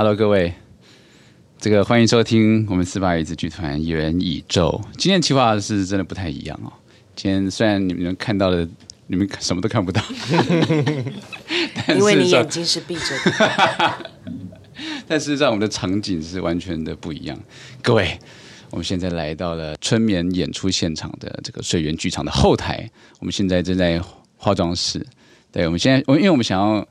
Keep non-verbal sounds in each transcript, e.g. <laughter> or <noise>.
Hello，各位，这个欢迎收听我们四八椅子剧团元宇宙。今天企划是真的不太一样哦。今天虽然你们看到的，你们什么都看不到，<laughs> 因为你眼睛是闭着的。<laughs> 但是让我们的场景是完全的不一样。各位，我们现在来到了春眠演出现场的这个水源剧场的后台，我们现在正在化妆室。对，我们现在，我因为我们想要。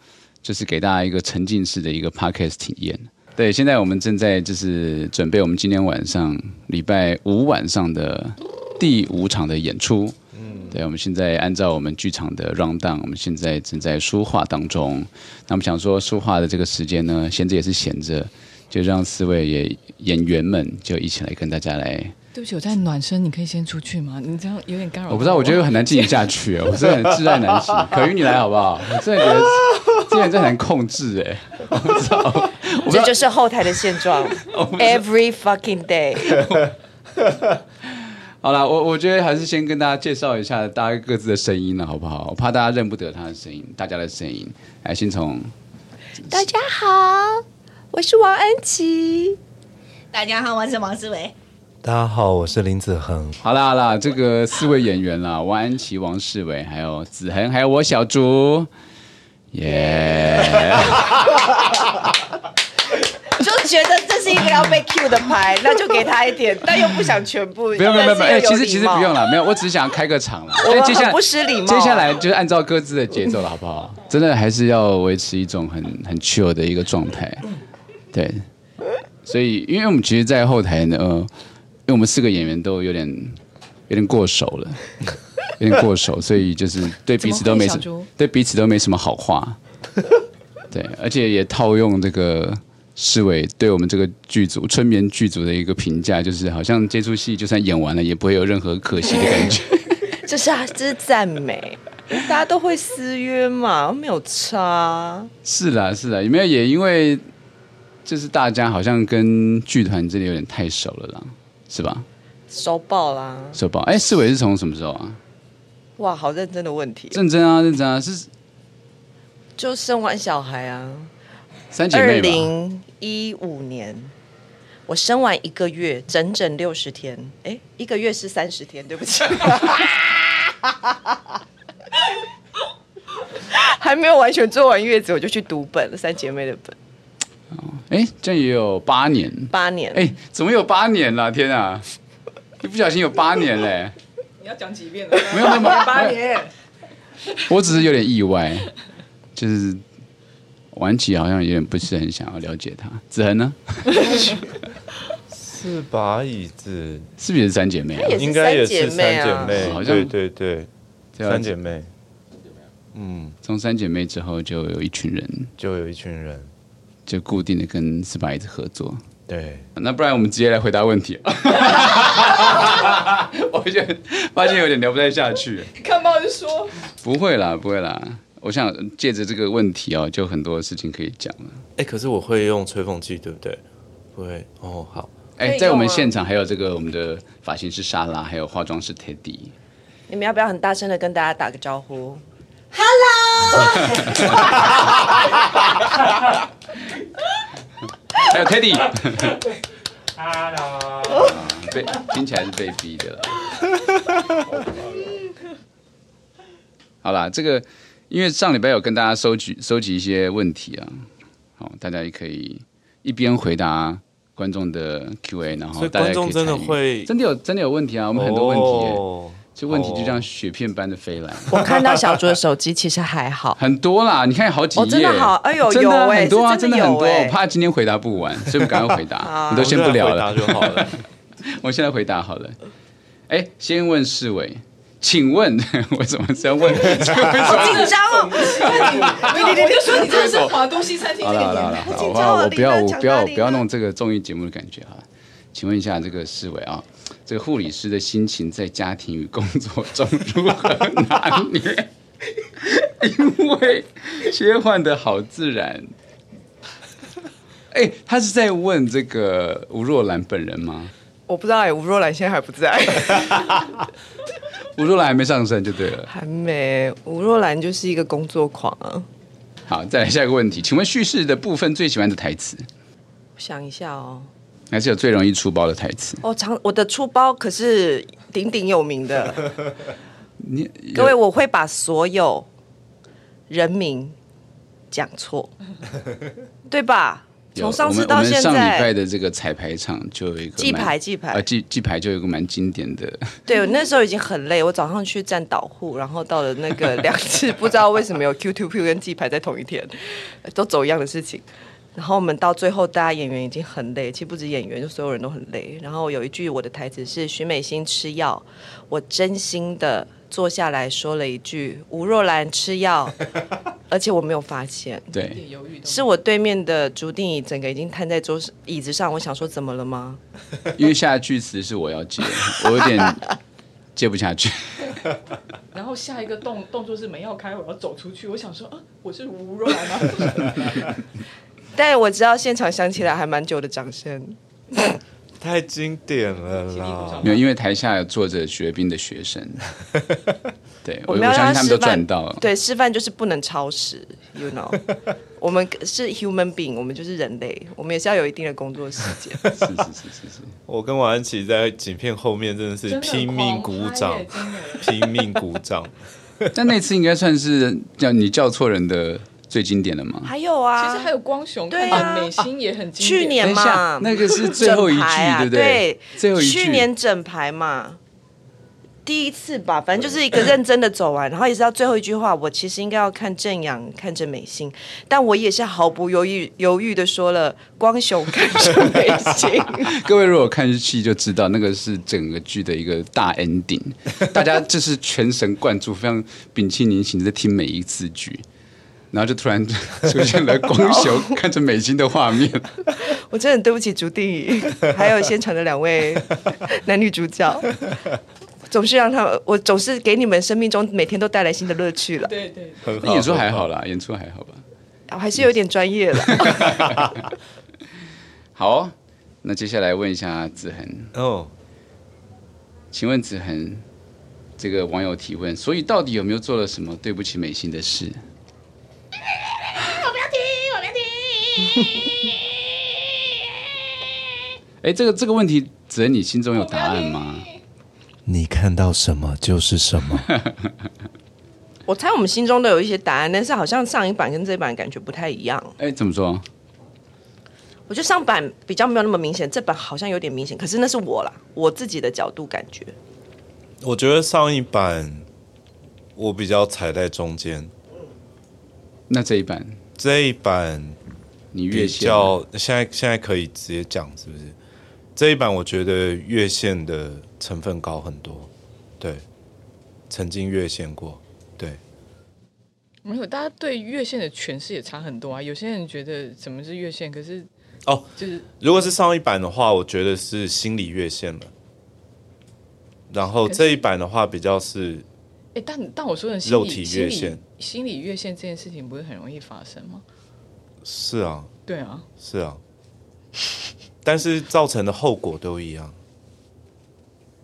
就是给大家一个沉浸式的一个 podcast 体验。对，现在我们正在就是准备我们今天晚上礼拜五晚上的第五场的演出。嗯，对，我们现在按照我们剧场的 rundown，我们现在正在书画当中。那我们想说书画的这个时间呢，闲着也是闲着，就让四位也演员们就一起来跟大家来。对不起，我在暖身，你可以先出去吗？你这样有点干扰。我不知道，我觉得很难进行下去，<laughs> 我真的很挚爱难行。可云，你来好不好？我真的觉得这人真的很难控制哎，我不知道。这就是后台的现状，<laughs> Every fucking day。<laughs> 好了，我我觉得还是先跟大家介绍一下大家各自的声音了，好不好？我怕大家认不得他的声音，大家的声音。来，先从大家好，我是王安琪。大家好，我是王思维。大家好，我是林子恒。好啦好啦，这个四位演员啦，王安琪、王世伟，还有子恒，还有我小竹，耶、yeah！<laughs> 就觉得这是一个要被 cue 的牌，那就给他一点，但又不想全部。不用不用不用，哎，其实其实不用了，没有，我只是想开个场了。<laughs> 我们很不失礼貌。接下来就是按照各自的节奏了，好不好？真的还是要维持一种很很 chill 的一个状态。对，所以因为我们其实，在后台呢。为我们四个演员都有点有点过熟了，有点过熟，所以就是 <laughs> 对彼此都没什么，对彼此都没什么好话。<laughs> 对，而且也套用这个市委对我们这个剧组春眠剧组的一个评价，就是好像这出戏就算演完了，也不会有任何可惜的感觉。<laughs> 这是啊，这是赞美，大家都会私约嘛，没有差。是啦，是啦，有没有也因为就是大家好像跟剧团这里有点太熟了啦。是吧？收报啦，收报。哎，世伟是从什么时候啊？哇，好认真的问题。认真啊，认真啊，是就生完小孩啊。三姐妹。二零一五年，我生完一个月，整整六十天。哎，一个月是三十天，对不起。<laughs> 还没有完全做完月子，我就去读本了，三姐妹的本。哎，这样也有八年，八年，哎，怎么有八年了？天啊，一不小心有八年嘞！你要讲几遍了？没有那么八年，我只是有点意外，就是晚起好像有点不是很想要了解他。子恒呢？<laughs> 四把椅子是不是也是三姐妹啊？应该也是三姐妹，好像对对对，三姐妹。嗯，从三姐妹之后就有一群人，就有一群人。就固定的跟四把椅子合作，对。那不然我们直接来回答问题。<laughs> 我就发现有点聊不太下去。看报就说。不会啦，不会啦。我想借着这个问题哦，就很多事情可以讲了。哎，可是我会用吹风机，对不对？不会。哦，好。哎，在我们现场还有这个我们的发型师莎拉，还有化妆师 Teddy。你们要不要很大声的跟大家打个招呼？Hello，还有 Teddy。Hello，被听起来是被逼的了。好啦，这个因为上礼拜有跟大家收集收集一些问题啊，好，大家也可以一边回答观众的 Q&A，然后大家可以观众真的会真的有真的有问题啊，我们很多问题。Oh. 这问题就这样雪片般的飞来。<laughs> 我看到小竹的手机其实还好，很多啦，你看好几页，真的好，哎呦，真的很多啊，真的很多。我怕今天回答不完，所以我赶快回答。<laughs> 你都先不聊了就好了。<laughs> 我现在回答好了。哎，先问世伟，请问为什么这样问？好紧张哦！我就说你真的是华东西餐厅。好了好了好了，我不要我不要不要弄这个综艺节目的感觉哈。请问一下这个世伟啊。这个护理师的心情在家庭与工作中如何拿捏？<laughs> 因为切换的好自然。哎，他是在问这个吴若兰本人吗？我不知道哎，吴若兰现在还不在。<laughs> 吴若兰还没上身就对了。还没，吴若兰就是一个工作狂啊。好，再来下一个问题，请问叙事的部分最喜欢的台词？想一下哦，还是有最容易出包的台词。哦，常我的出包可是鼎鼎有名的。<laughs> 你各位，我会把所有人名讲错，<laughs> 对吧？从上次到现在，上礼拜的这个彩排场就有一个记牌记牌啊，记记牌就有一个蛮经典的。对，我那时候已经很累，我早上去站导护，然后到了那个两次，不知道为什么有 Q Two Q 跟记牌在同一天，都走一样的事情。然后我们到最后，大家演员已经很累，其实不止演员，就所有人都很累。然后有一句我的台词是徐美心吃药，我真心的坐下来说了一句吴若兰吃药，<laughs> 而且我没有发现，对，是我对面的朱定仪整个已经瘫在桌椅子上，我想说怎么了吗？<laughs> 因为下句词是我要接，我有点 <laughs> 接不下去。然后下一个动动作是门要开，我要走出去，我想说啊，我是吴若兰吗？但我知道现场响起来还蛮久的掌声，太经典了啦！没有，因为台下有坐着学兵的学生，<laughs> 对我，我，们要我相信他们都赚到了。对，示范就是不能超时，you know，<laughs> 我们是 human being，我们就是人类，我们也是要有一定的工作时间。是是是是是。我跟王安琪在影片后面真的是拼命鼓掌，<laughs> 拼命鼓掌。但那次应该算是叫你叫错人的。最经典的吗？还有啊，其实还有光雄，对啊，美心也很经典。去年嘛，那个是最后一句，<laughs> 啊、对不对？对，最后一句。去年整排嘛，第一次吧，反正就是一个认真的走完，然后也是到最后一句话。我其实应该要看正阳，看着美心，但我也是毫不犹豫犹豫的说了光雄看着美心。<laughs> <laughs> 各位如果看日期就知道，那个是整个剧的一个大 ending，大家就是全神贯注，非常屏气凝神在听每一字句。然后就突然 <laughs> 出现了光雄 <laughs> 看着美金的画面，<laughs> 我真的很对不起朱定宇，还有现场的两位男女主角，总是让他们，我总是给你们生命中每天都带来新的乐趣了。对对，那演出还好啦，演出还好吧？我还是有点专业了。好哦，那接下来问一下子恒哦，请问子恒，这个网友提问，所以到底有没有做了什么对不起美心的事？<laughs> 哎，这个这个问题，只能，你心中有答案吗？你看到什么就是什么。<laughs> 我猜我们心中都有一些答案，但是好像上一版跟这一版感觉不太一样。哎，怎么说？我觉得上版比较没有那么明显，这版好像有点明显。可是那是我啦，我自己的角度感觉。我觉得上一版我比较踩在中间。那这一版？这一版。你越线，现在现在可以直接讲是不是？这一版我觉得越线的成分高很多，对，曾经越线过，对。没有，大家对越线的诠释也差很多啊。有些人觉得什么是越线，可是哦，就是如果是上一版的话，我觉得是心理越线了。然后这一版的话比较是，哎，但但我说的肉体越线，心理越线这件事情不是很容易发生吗？是啊，对啊，是啊，但是造成的后果都一样，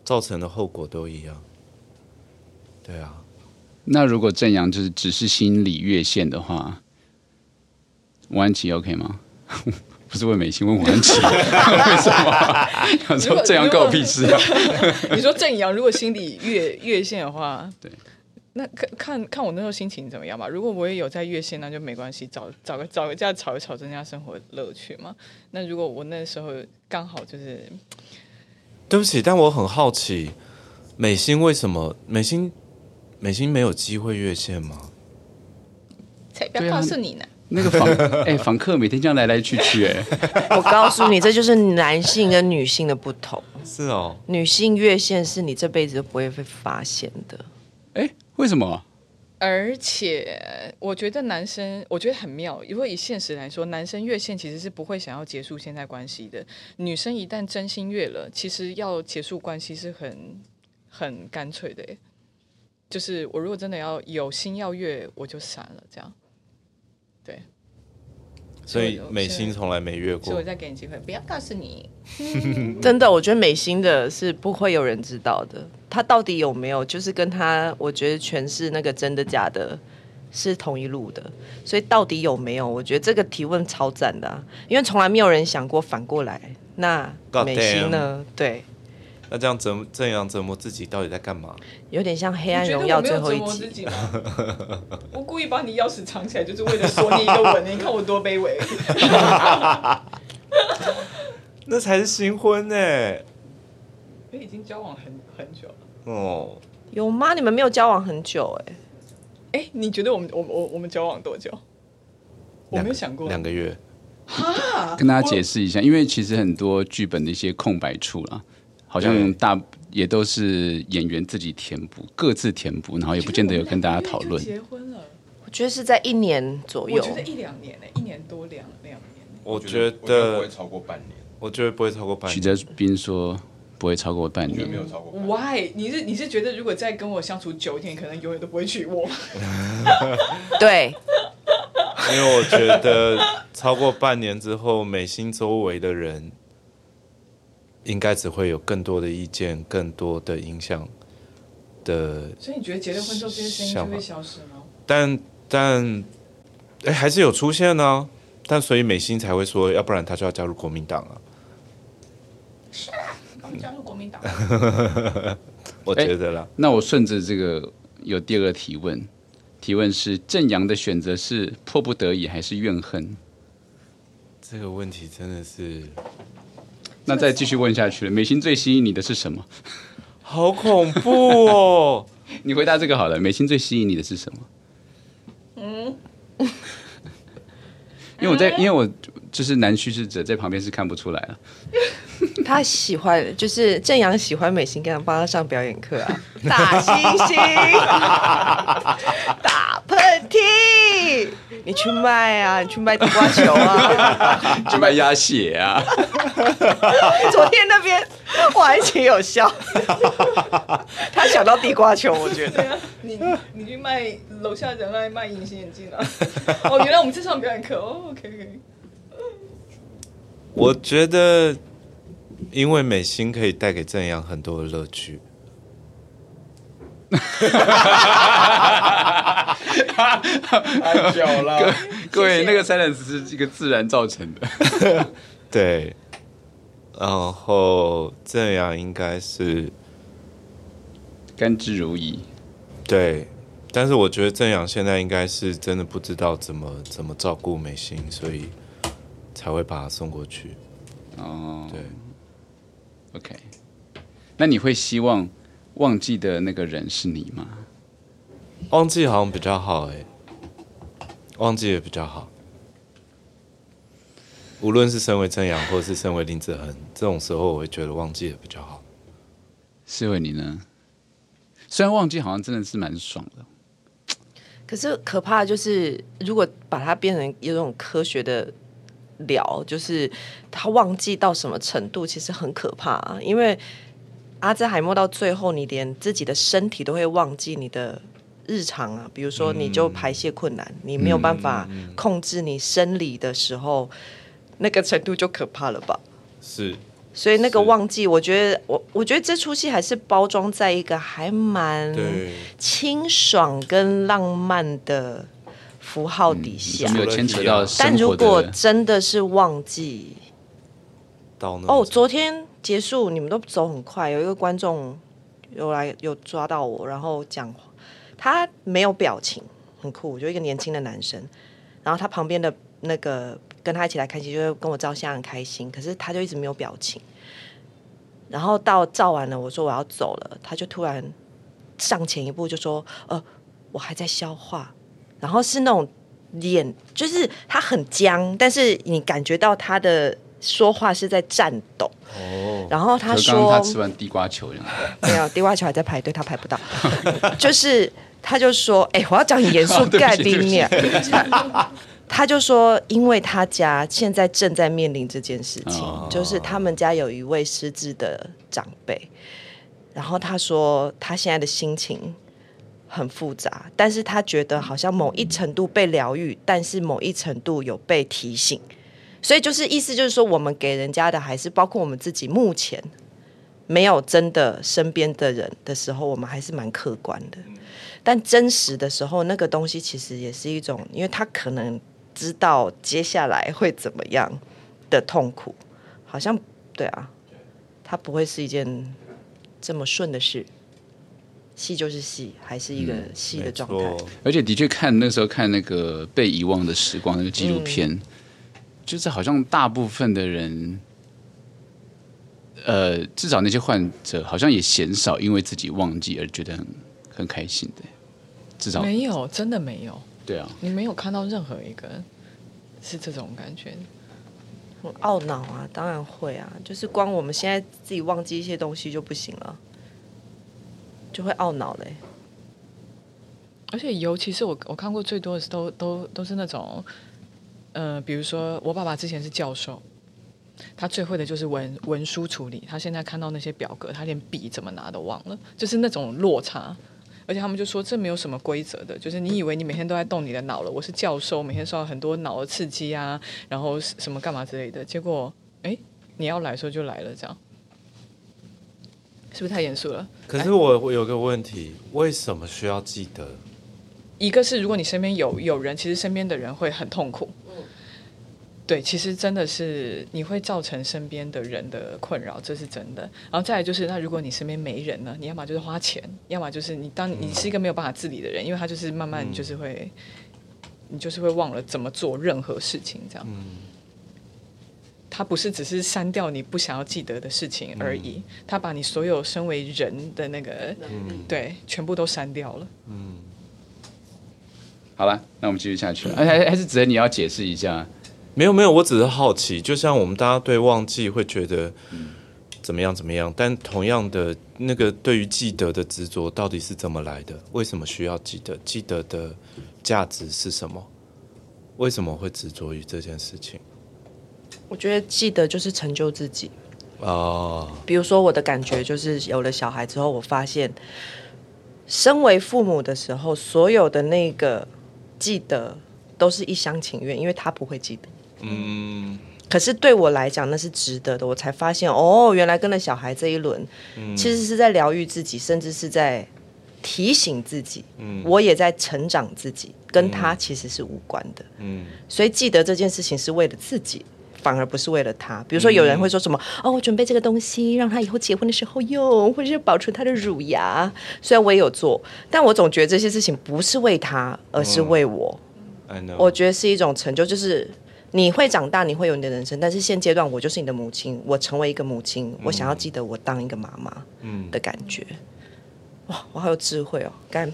造成的后果都一样，对啊。那如果正阳就是只是心理越线的话，王安琪 OK 吗？<laughs> 不是问美心，问王安琪，<laughs> 为什么？有时候正阳关我屁事啊！你说正阳如果心理越越线的话，对。那看看看我那时候心情怎么样吧。如果我也有在越线，那就没关系，找找个找个架吵一吵，增加生活乐趣嘛。那如果我那时候刚好就是，对不起，但我很好奇，美心为什么美心美心没有机会越线吗？才不要告诉你呢。那个访哎，访客每天这样来来去去，哎，<laughs> 我告诉你，这就是男性跟女性的不同。是哦，女性越线是你这辈子都不会被发现的。哎。为什么？而且我觉得男生，我觉得很妙。因为以现实来说，男生越线其实是不会想要结束现在关系的。女生一旦真心越了，其实要结束关系是很很干脆的。就是我如果真的要有心要越，我就闪了。这样，对。所以美心从来没越过。所以我再给你机会，不要告诉你。<laughs> 真的，我觉得美心的是不会有人知道的。他到底有没有？就是跟他，我觉得全是那个真的假的是同一路的，所以到底有没有？我觉得这个提问超赞的、啊，因为从来没有人想过反过来。那美心呢？对，那这样折这样折磨自己，到底在干嘛？有点像《黑暗荣耀》最后一集。我故意把你钥匙藏起来，就是为了锁你一个吻。<laughs> 你看我多卑微。<laughs> 那才是新婚呢、<laughs> 欸。已经交往很很久了。哦，有吗？你们没有交往很久哎、欸。哎，你觉得我们我我我们交往多久？我没有想过两个月。哈，跟大家解释一下，因为其实很多剧本的一些空白处啦，好像大也都是演员自己填补，各自填补，然后也不见得有跟大家讨论。结婚了，我觉得是在一年左右，我觉得一两年呢，一年多两两年。我觉得不会超过半年，我觉得不会超过半年。许哲斌说。不会超过半年，没有超过。Why？你是你是觉得如果再跟我相处久一点，可能永远都不会娶我？<laughs> 对，因为我觉得超过半年之后，美心周围的人应该只会有更多的意见，更多的影响的。所以你觉得结了婚之后，这些声音就会消失吗？但但哎，还是有出现呢、啊。但所以美心才会说，要不然他就要加入国民党啊。加入国民党，<laughs> 我觉得啦。欸、那我顺着这个有第二个提问，提问是正阳的选择是迫不得已还是怨恨？这个问题真的是……那再继续问下去了。美心最吸引你的是什么？好恐怖哦！<laughs> 你回答这个好了。美心最吸引你的是什么？嗯，因为我在，因为我就是男叙事者，在旁边是看不出来了。<laughs> 他喜欢，就是正阳喜欢美心，跟他帮他上表演课啊！打星星，<laughs> 打喷嚏，你去卖啊！你去卖地瓜球啊！<laughs> 去卖鸭血啊！昨天那边我还挺有效，他想到地瓜球，我觉得。啊、你你去卖楼下人来卖隐形眼镜啊！哦，原来我们这上表演课哦。OK OK。我觉得。因为美心可以带给正阳很多的乐趣，<laughs> 太久了。各位，那个 silence 是一个自然造成的。<laughs> 对，然后正阳应该是甘之如饴。对，但是我觉得正阳现在应该是真的不知道怎么怎么照顾美心，所以才会把他送过去。哦，对。OK，那你会希望忘记的那个人是你吗？忘记好像比较好哎，忘记也比较好。无论是身为正阳，或是身为林子恒，这种时候我会觉得忘记也比较好。是为你呢？虽然忘记好像真的是蛮爽的，可是可怕的就是如果把它变成一种科学的。聊就是他忘记到什么程度，其实很可怕啊。因为阿兹海默到最后，你连自己的身体都会忘记你的日常啊。比如说，你就排泄困难，嗯、你没有办法控制你生理的时候，嗯、那个程度就可怕了吧？是。所以那个忘记，我觉得我我觉得这出戏还是包装在一个还蛮清爽跟浪漫的。符号底下，没有牵扯到。但如果真的是忘记，哦，昨天结束，你们都走很快。有一个观众有来有抓到我，然后讲，他没有表情，很酷，就一个年轻的男生。然后他旁边的那个跟他一起来看戏，就跟我照相很开心。可是他就一直没有表情。然后到照完了，我说我要走了，他就突然上前一步就说：“呃，我还在消化。”然后是那种脸，就是他很僵，但是你感觉到他的说话是在颤抖。哦。然后他说：“刚刚他吃完地瓜球，没有地瓜球还在排队，他排不到。<laughs> 就是他就说：‘哎，我要讲很严肃，盖冰面。’ <laughs> 他就说，因为他家现在正在面临这件事情，哦、就是他们家有一位失智的长辈，然后他说他现在的心情。”很复杂，但是他觉得好像某一程度被疗愈，但是某一程度有被提醒，所以就是意思就是说，我们给人家的还是包括我们自己目前没有真的身边的人的时候，我们还是蛮客观的。但真实的时候，那个东西其实也是一种，因为他可能知道接下来会怎么样的痛苦，好像对啊，他不会是一件这么顺的事。戏就是戏，还是一个戏的状态。嗯、而且的确看那时候看那个被遗忘的时光那个纪录片，嗯、就是好像大部分的人，呃，至少那些患者好像也嫌少因为自己忘记而觉得很很开心的。至少没有，真的没有。对啊，你没有看到任何一个是这种感觉。很懊恼啊，当然会啊，就是光我们现在自己忘记一些东西就不行了。就会懊恼嘞，而且尤其是我我看过最多的是都都都是那种，呃，比如说我爸爸之前是教授，他最会的就是文文书处理，他现在看到那些表格，他连笔怎么拿都忘了，就是那种落差。而且他们就说这没有什么规则的，就是你以为你每天都在动你的脑了，我是教授，每天受到很多脑的刺激啊，然后什么干嘛之类的，结果哎，你要来的时候就来了，这样。是不是太严肃了？可是我我有个问题，为什么需要记得？一个是如果你身边有有人，其实身边的人会很痛苦。嗯，对，其实真的是你会造成身边的人的困扰，这是真的。然后再来就是，那如果你身边没人呢？你要么就是花钱，要么就是你当你是一个没有办法自理的人，因为他就是慢慢就是会，嗯，你就是会忘了怎么做任何事情，这样。嗯。他不是只是删掉你不想要记得的事情而已，嗯、他把你所有身为人的那个，嗯、对，全部都删掉了。嗯，好了，那我们继续下去了。还还还是只能你要解释一下？没有没有，我只是好奇，就像我们大家对忘记会觉得怎么样怎么样，但同样的那个对于记得的执着到底是怎么来的？为什么需要记得？记得的价值是什么？为什么会执着于这件事情？我觉得记得就是成就自己哦。比如说我的感觉就是有了小孩之后，我发现身为父母的时候，所有的那个记得都是一厢情愿，因为他不会记得。嗯。可是对我来讲，那是值得的。我才发现哦，原来跟了小孩这一轮，其实是在疗愈自己，甚至是在提醒自己。嗯。我也在成长自己，跟他其实是无关的。嗯。所以记得这件事情是为了自己。反而不是为了他，比如说有人会说什么、嗯、哦，我准备这个东西让他以后结婚的时候用，或者是保存他的乳牙。虽然我也有做，但我总觉得这些事情不是为他，而是为我。嗯、我觉得是一种成就，就是你会长大，你会有你的人生，但是现阶段我就是你的母亲，我成为一个母亲，嗯、我想要记得我当一个妈妈嗯的感觉。嗯、哇，我好有智慧哦！干，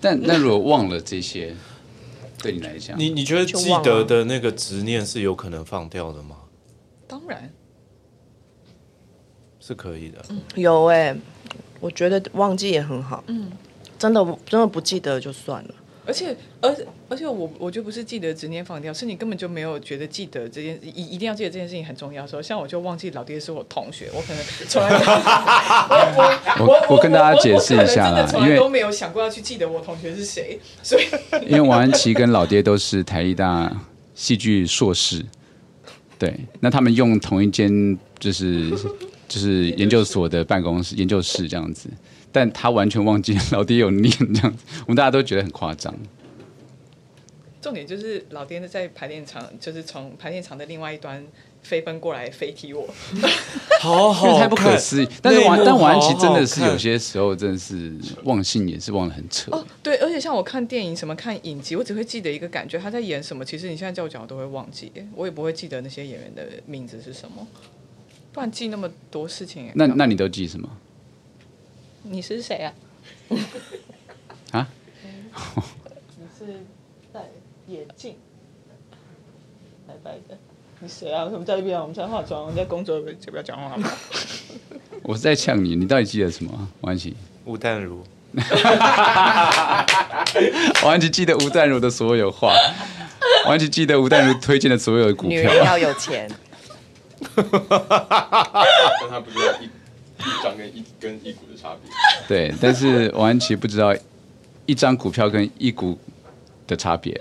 但那如果忘了这些。对你来讲，你你觉得记得的那个执念是有可能放掉的吗？当然是可以的。嗯、有哎、欸，我觉得忘记也很好。嗯，真的真的不记得就算了。而且，而而且我我就不是记得执念放掉，是你根本就没有觉得记得这件一一定要记得这件事情很重要的时候，像我就忘记老爹是我同学，我可能 <laughs> 从来我我我跟大家解释一下啦，因为都没有想过要去记得我同学是谁，所以因为王安琪跟老爹都是台艺大戏剧硕士，对，那他们用同一间就是就是研究所的办公室研究室这样子。但他完全忘记老爹有念这样子，我们大家都觉得很夸张。重点就是老爹在排练场，就是从排练场的另外一端飞奔过来飞踢我，<laughs> 好好，太不可思议。但是王但王安琪真的是有些时候真的是忘性也是忘得很扯。哦，对，而且像我看电影什么看影集，我只会记得一个感觉，他在演什么。其实你现在叫我讲，我都会忘记，我也不会记得那些演员的名字是什么。不然记那么多事情，那那你都记什么？你是谁啊？啊？你是戴眼镜、白白的。你谁啊？我们在这边，我们在化妆，我们在工作，就不要讲话。我是在呛你，你到底记得什么？王安琪。吴淡如。<laughs> 王安琪记得吴淡如的所有话。王安琪记得吴淡如推荐的所有股票。女人要有钱。<laughs> 但他不知道一。一张跟一跟一股的差别，<laughs> 对，但是王安琪不知道一张股票跟一股的差别。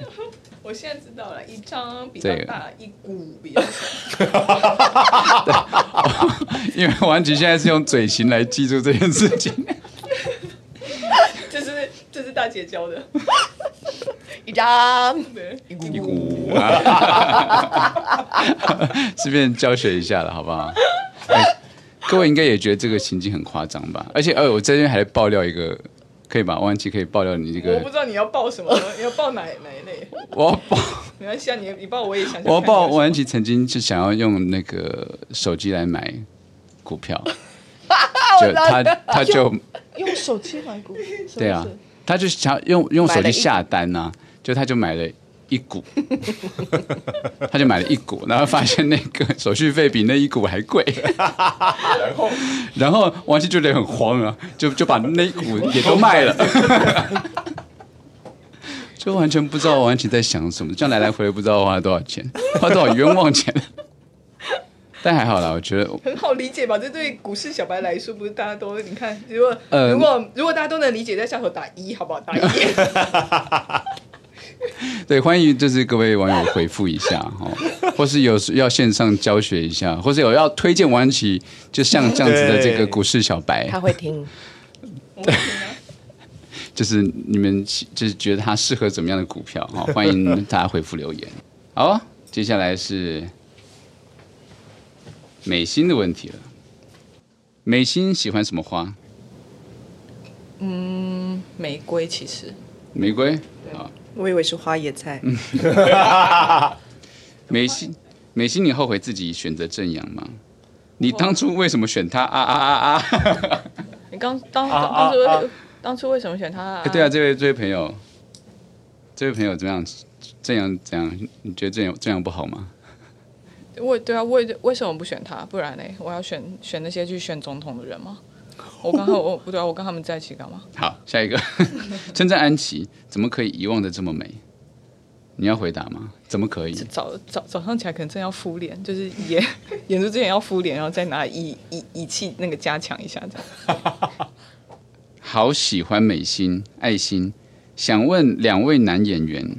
我现在知道了，一张比较大，一股比较小。<laughs> 因为王安琪现在是用嘴型来记住这件事情。<laughs> 这是这是大姐教的。一张，一股一股，顺便教学一下了，好不好？欸、各位应该也觉得这个情境很夸张吧？而且，呃，我这边还爆料一个，可以吧？王安琪可以爆料你这个，我不知道你要爆什么，<laughs> 你要爆哪哪一类？我要爆，<laughs> 没关系啊，你你爆我也想，想。我要爆王安琪曾经是想要用那个手机来买股票，<laughs> 就他他就用，用手机买股，对啊，他就想用用手机下单呐、啊。就他就买了一股，<laughs> 他就买了一股，然后发现那个手续费比那一股还贵，然后然后王希就觉得很慌啊，就就把那一股也都卖了，<laughs> 就完全不知道王琪在想什么，这样来来回回不知道花了多少钱，花多少冤枉钱，但还好啦，我觉得很好理解吧？这对股市小白来说，不是大家都你看，如果、呃、如果如果大家都能理解，在下头打一好不好？打一。<laughs> <laughs> 对，欢迎就是各位网友回复一下哈，或是有要线上教学一下，或是有要推荐王安琪，就像这样子的这个股市小白，他会听。对，就是你们就是觉得他适合怎么样的股票哈？欢迎大家回复留言。好，接下来是美心的问题了。美心喜欢什么花？嗯，玫瑰其实。玫瑰啊。我以为是花椰菜。<laughs> 美心，美心，你后悔自己选择正阳吗？你当初为什么选他啊啊啊啊！<laughs> 你刚当当初当初为什么选他啊？对啊，这位这位朋友，这位朋友怎么样？正阳怎样？你觉得正阳正阳不好吗？为对啊，为为什么不选他？不然呢？我要选选那些去选总统的人吗？我刚刚我不对啊，我跟他们在一起干嘛？<laughs> 好，下一个，<laughs> 称赞安琪怎么可以遗忘的这么美？你要回答吗？怎么可以？早早早上起来可能真要敷脸，就是演 <laughs> 演出之前要敷脸，然后再拿仪仪仪器那个加强一下这样。好喜欢美心爱心，想问两位男演员，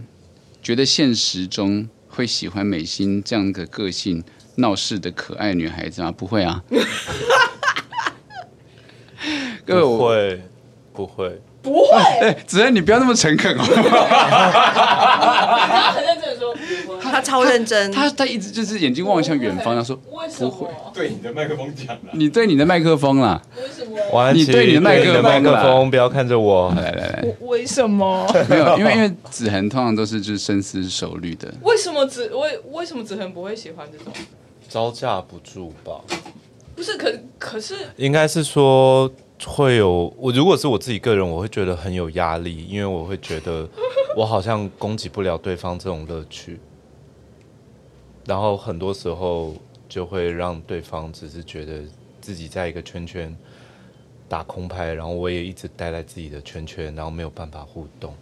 觉得现实中会喜欢美心这样的个性闹事的可爱女孩子吗？不会啊。不会，不会，不会。<laughs> 哎，子恩，你不要那么诚恳哦。他很认真的说，他超认真。他他一直就是眼睛望向远方，他说不会。对你的麦克风讲了。你对你的麦克风啦。为什么？你对你的麦克麦克风，不要看着我。来来来。为什么？没有，因为因为子恒通常都是就是深思熟虑的。为什么子为为什么子恒不会喜欢这种？招架不住吧？不是，可可是应该是说。会有我，如果是我自己个人，我会觉得很有压力，因为我会觉得 <laughs> 我好像供给不了对方这种乐趣，然后很多时候就会让对方只是觉得自己在一个圈圈打空拍，然后我也一直待在自己的圈圈，然后没有办法互动。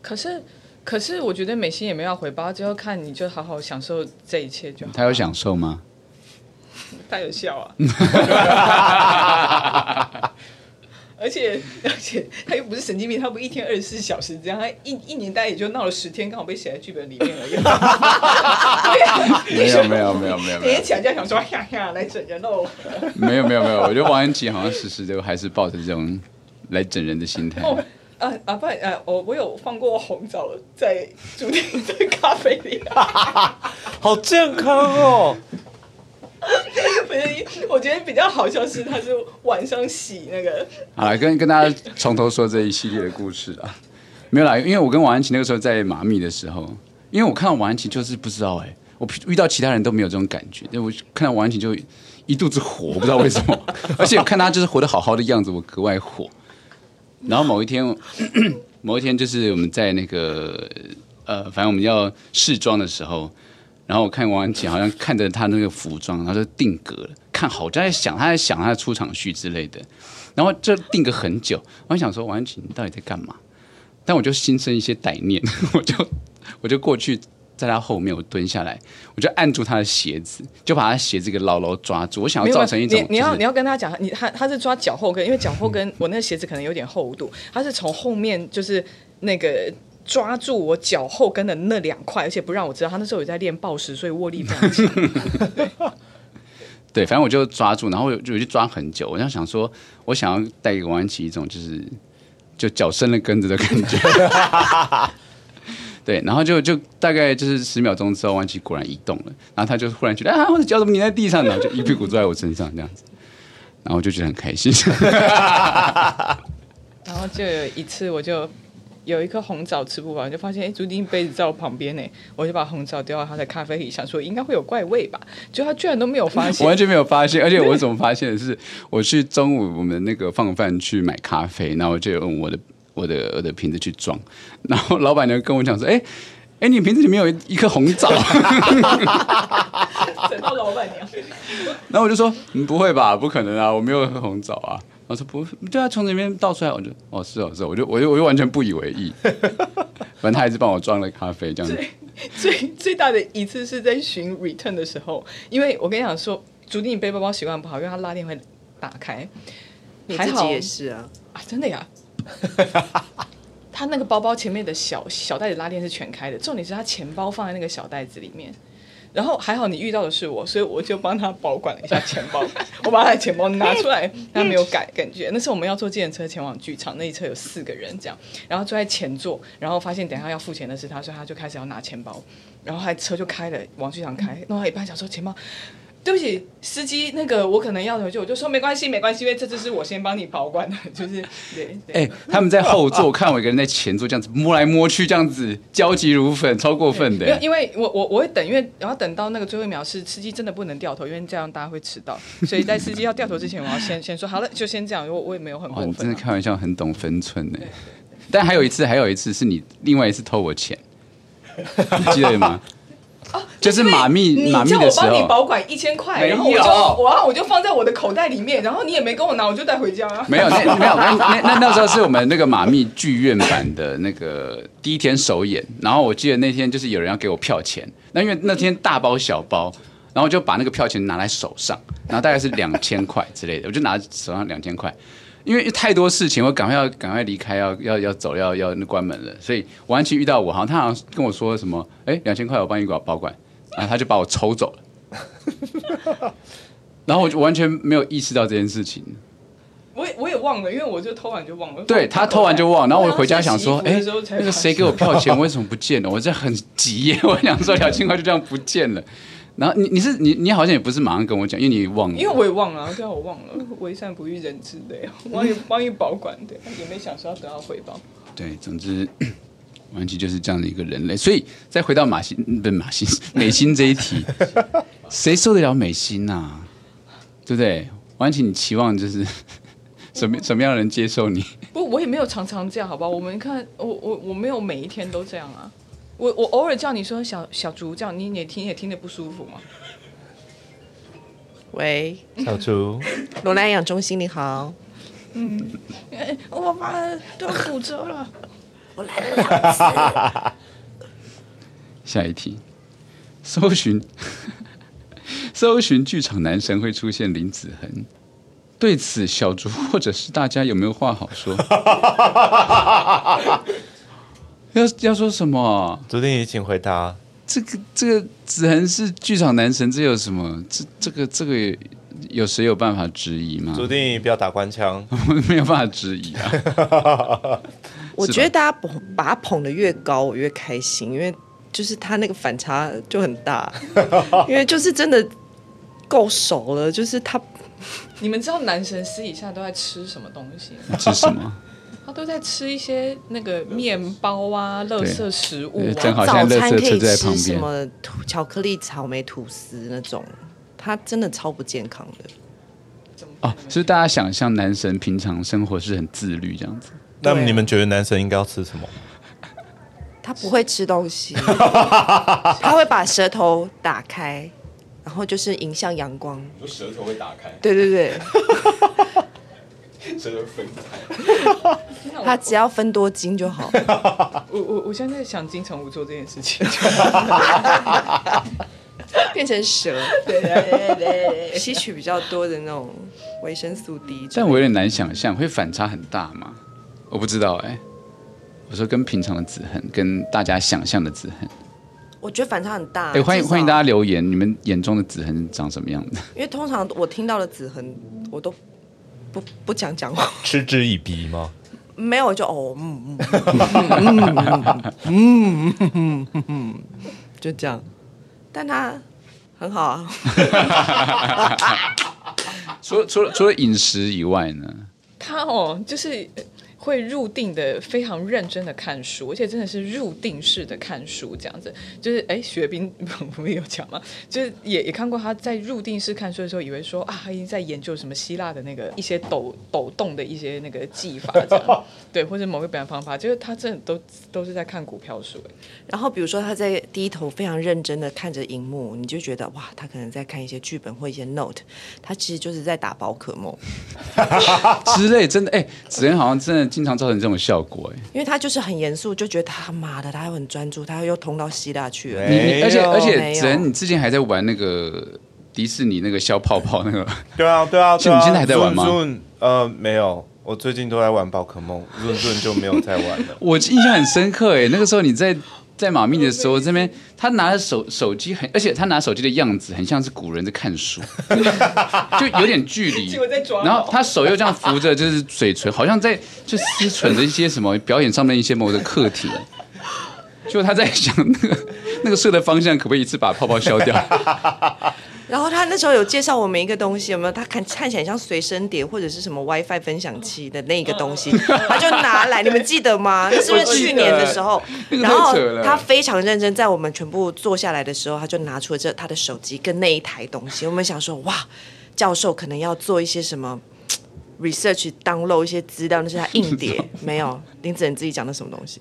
可是，可是我觉得美心也没有回报，最后看你就好好享受这一切就好。他有享受吗？太有效啊！<laughs> 而且而且他又不是神经病，他不一天二十四小时这样，他一一年大概也就闹了十天，刚好被写在剧本里面而已。<laughs> 没有没有没有没有，每天起来就想说呀呀来整人喽。没有没有没有，我觉得王安琪好像时时都还是抱着这种来整人的心态。哦啊啊不呃我我有放过红枣在注定在咖啡里，<laughs> 好健康哦。<laughs> 不是，我觉得比较好笑是，他是晚上洗那个。好了，跟跟大家从头说这一系列的故事啊，没有啦，因为我跟王安琪那个时候在马密的时候，因为我看到王安琪就是不知道哎、我遇到其他人都没有这种感觉，我看到王安琪就一肚子火，我不知道为什么，<laughs> 而且我看他就是活得好好的样子，我格外火。然后某一天，<clears throat> 某一天就是我们在那个呃，反正我们要试妆的时候。然后我看王安琪好像看着他那个服装，然后就定格了，看好，就在想他在想他的出场序之类的，然后就定格很久。我想说王安琪你到底在干嘛？但我就心生一些歹念，<laughs> 我就我就过去在他后面，我蹲下来，我就按住他的鞋子，就把他鞋子给牢牢抓住。我想要造成一种、就是，你你要你要跟他讲，你他他是抓脚后跟，因为脚后跟我那个鞋子可能有点厚度，他是从后面就是那个。抓住我脚后跟的那两块，而且不让我知道。他那时候有在练暴食，所以握力非常强。<laughs> 对，反正我就抓住，然后我就我就抓很久。我就想说，我想要带给王安琪一种就是就脚伸了根子的感觉。<laughs> 对，然后就就大概就是十秒钟之后，王安琪果然移动了，然后他就忽然觉得啊，我的脚怎么粘在地上？然后就一屁股坐在我身上这样子，然后我就觉得很开心。<laughs> 然后就有一次，我就。有一颗红枣吃不完，就发现哎，朱丁杯子在我旁边呢，我就把红枣丢到他的咖啡里，想说应该会有怪味吧，就他居然都没有发现，我完全没有发现，而且我怎么发现的是，我去中午我们那个放饭去买咖啡，然后我就用我的我的我的瓶子去装，然后老板娘跟我讲说，哎哎，你瓶子里面有一颗红枣，整到老板娘，<laughs> 然后我就说，嗯，不会吧，不可能啊，我没有喝红枣啊。我说不，对啊，从里面倒出来，我就哦是哦是哦，我就我就我就完全不以为意。<laughs> 反正他还是帮我装了咖啡，这样子。最最最大的一次是在寻 return 的时候，因为我跟你讲说，竹丁你背包包习惯不好，因为它拉链会打开。你自己也是啊啊，真的呀。他那个包包前面的小小袋子拉链是全开的，重点是他钱包放在那个小袋子里面。然后还好你遇到的是我，所以我就帮他保管了一下钱包。<laughs> 我把他的钱包拿出来，他没有改感觉。那是我们要坐计程车前往剧场，那一车有四个人这样，然后坐在前座，然后发现等一下要付钱的是他，所以他就开始要拿钱包，然后还车就开了往剧场开，弄到一半想说钱包。对不起，司机，那个我可能要回去，我就说没关系，没关系，因为这次是我先帮你保管的，就是 <laughs> 对。哎、欸，他们在后座看我一个人在前座这样子摸来摸去，这样子焦急如焚，超过分的。因为我我我会等，因为然后等到那个最后一秒是司机真的不能掉头，因为这样大家会迟到，<laughs> 所以在司机要掉头之前，我要先先说好了，就先这样，我我也没有很过分、啊。你真的开玩笑，很懂分寸呢。但还有一次，还有一次是你另外一次偷我钱，你记得吗？<laughs> 哦、就是马密马密的时候，我帮你保管一千块，然后我就我然后我就放在我的口袋里面，然后你也没跟我拿，我就带回家啊。没有，那 <laughs> 没有，那那那那时候是我们那个马密剧院版的那个第一天首演，然后我记得那天就是有人要给我票钱，那因为那天大包小包，然后就把那个票钱拿在手上，然后大概是两千块之类的，我就拿手上两千块。因为太多事情，我赶快要赶快离开，要要要走，要要关门了。所以王安琪遇到我，好像他好像跟我说什么，哎，两千块我帮你保保管，然后他就把我抽走了。然后我就完全没有意识到这件事情。我也我也忘了，因为我就偷完就忘了。对，他偷完就忘，然后我回家想说，哎，那个谁给我票钱，为什么不见了？我这很急耶，我想说两千块就这样不见了。然后你你是你你好像也不是马上跟我讲，因为你忘了。因为我也忘了，对啊，我忘了，为善不欲人知的，我帮你帮你保管，对，也没想说要得到回报。对，总之，王安琪就是这样的一个人类。所以再回到马欣，不是马欣，美心这一题，<laughs> 谁受得了美心呐、啊？对不对？王安琪，你期望就是 <laughs> 什么什么样的人接受你？不，我也没有常常这样，好吧？我们看，我我我没有每一天都这样啊。我我偶尔叫你说小小竹这样，你也听也听得不舒服吗？喂，小竹，<laughs> 罗兰养中心你好。嗯，我把都骨折了，<laughs> 我来了两次。<laughs> 下一题，搜寻搜寻剧场男神会出现林子恒，对此小竹或者是大家有没有话好说？要要说什么？朱定宇，请回答。这个这个子恒是剧场男神，这有什么？这这个这个有谁有办法质疑吗？朱定宇，不要打官腔，<laughs> 没有办法质疑啊。<laughs> 我觉得大家捧把他捧得越高，我越开心，因为就是他那个反差就很大，<laughs> 因为就是真的够熟了，就是他。你们知道男神私底下都在吃什么东西吗？吃什么？他都在吃一些那个面包啊、垃圾食物啊。正好现在垃圾车在旁边。什么巧克力、草莓吐司那种，他真的超不健康的。哦，所以大家想象男神平常生活是很自律这样子。那你们觉得男神应该要吃什么？他不会吃东西，<laughs> 他会把舌头打开，然后就是迎向阳光。你说舌头会打开？对对对。<laughs> 真的分开，他只要分多金就好。<laughs> 我我我现在在想金城武做这件事情，<laughs> 变成蛇，对对对，吸取比较多的那种维生素 D。但我有点难想象会反差很大吗？我不知道哎、欸。我说跟平常的子恒，跟大家想象的子恒，我觉得反差很大。哎，欢迎欢迎大家留言，你们眼中的子恒长什么样的？因为通常我听到的子恒，我都不不讲讲话，嗤之以鼻吗？没有，就哦，嗯嗯嗯嗯嗯嗯，就这样。但他很好啊。除了除了除了饮食以外呢？他哦，就是。会入定的非常认真的看书，而且真的是入定式的看书，这样子就是哎，学兵 <laughs> 我们有讲吗？就是也也看过他在入定式看书的时候，以为说啊，他已经在研究什么希腊的那个一些抖抖动的一些那个技法，这样 <laughs> 对，或者某个表演方法，就是他真的都都是在看股票书。然后比如说他在低头非常认真的看着荧幕，你就觉得哇，他可能在看一些剧本或一些 note，他其实就是在打宝可梦 <laughs> 之类，真的哎，子恒好像真的。经常造成这种效果哎，因为他就是很严肃，就觉得他妈的，他又很专注，他又通到希腊去了。你而且而且子恒，你之前还在玩那个迪士尼那个消泡泡那个？对啊对啊，是你现在还在玩吗？呃，没有，我最近都在玩宝可梦，润润就没有在玩了。<laughs> 我印象很深刻哎，那个时候你在。在马密的时候，这边他拿着手手机很，而且他拿手机的样子很像是古人在看书，<laughs> 就有点距离。然后他手又这样扶着，就是嘴唇，好像在就思忖着一些什么表演上面一些某个课题。<laughs> 就他在想那个那个射的方向可不可以一次把泡泡消掉？然后他那时候有介绍我们一个东西，有没有？他看看起来像随身碟或者是什么 WiFi 分享器的那个东西，<laughs> 他就拿来，你们记得吗？是不是去年的时候？然后他非常认真，在我们全部坐下来的时候，他就拿出了这他的手机跟那一台东西。我们想说，哇，教授可能要做一些什么 research download 一些资料，那是他硬碟，<laughs> 没有。林子你自己讲的什么东西？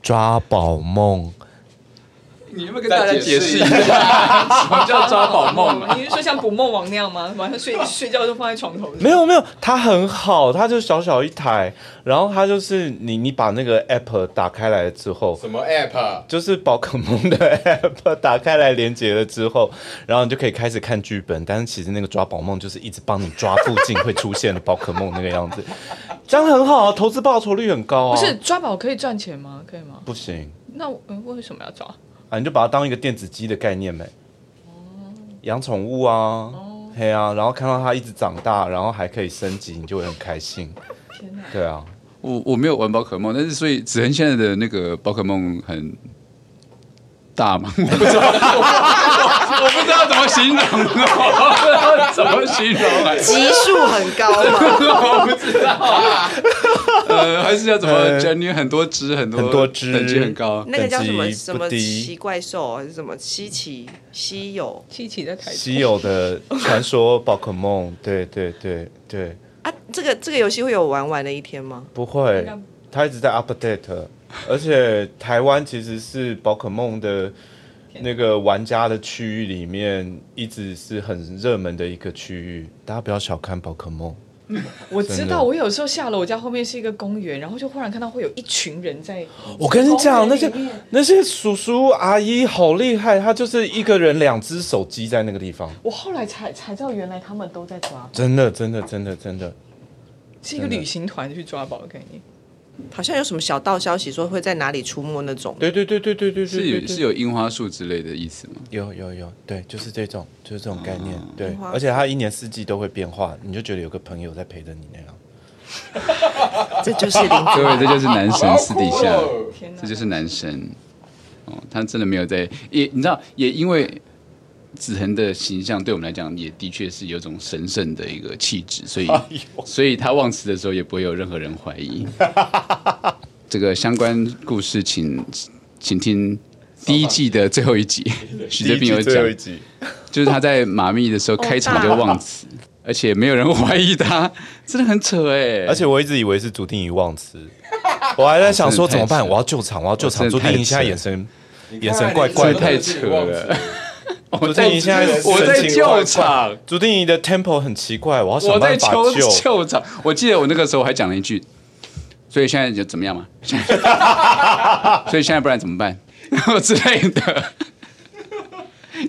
抓宝梦。你有没有跟大家解释一下 <laughs> 什么叫抓宝梦？<laughs> 你是说像捕梦网那样吗？晚上睡 <laughs> 睡觉就放在床头？没有没有，它很好，它就小小一台，然后它就是你你把那个 app 打开来之后，什么 app？就是宝可梦的 app 打开来连接了之后，然后你就可以开始看剧本。但是其实那个抓宝梦就是一直帮你抓附近会出现的宝可梦那个样子，这样很好啊，投资报酬率很高啊。不是抓宝可以赚钱吗？可以吗？不行。那为什么要抓？你就把它当一个电子鸡的概念呗，养宠物啊，嘿啊，然后看到它一直长大，然后还可以升级，你就会很开心。对啊，我我没有玩宝可梦，但是所以子恒现在的那个宝可梦很大嘛？<laughs> 我不知道，我不知道怎么形容，怎么形容？级数很高吗？我不知道啊。呃，还是要怎么讲？你很多只，很多很多只，等级很高。那个叫什么什么奇怪兽，还是什么稀奇稀有稀奇的稀有的传说宝可梦？<laughs> 对对对对。啊，这个这个游戏会有玩完的一天吗？不会，它一直在 update。而且台湾其实是宝可梦的那个玩家的区域里面，一直是很热门的一个区域。大家不要小看宝可梦。我知道，我有时候下楼，我家后面是一个公园，然后就忽然看到会有一群人在。我跟你讲，那些那些叔叔阿姨好厉害，他就是一个人两只手机在那个地方。我后来才才知道，原来他们都在抓。真的，真的，真的，真的，是一个旅行团去抓宝的概念。好像有什么小道消息说会在哪里出没那种？对对对对对对，是有是有樱花树之类的意思吗？有有有，对，就是这种，就是这种概念。对，而且它一年四季都会变化，你就觉得有个朋友在陪着你那样。<laughs> 这就是各位，这就是男神私底下，这就是男神。哦，他真的没有在，也你知道，也因为。子恒的形象对我们来讲，也的确是有种神圣的一个气质，所以，所以他忘词的时候，也不会有任何人怀疑。这个相关故事请，请请听第一季的最后一集，许哲斌有讲，就是他在马密的时候开场就忘词，而且没有人怀疑他，真的很扯哎！而且我一直以为是朱定仪忘词，<laughs> 我还在想说怎么办？我要救场，我要救场。朱定仪现在眼神眼神怪怪的，太扯了。朱定仪现在我在救场，朱定仪的 tempo 很奇怪，我要想办法救救场。我记得我那个时候还讲了一句，所以现在就怎么样嘛？<laughs> 所以现在不然怎么办？然后之类的，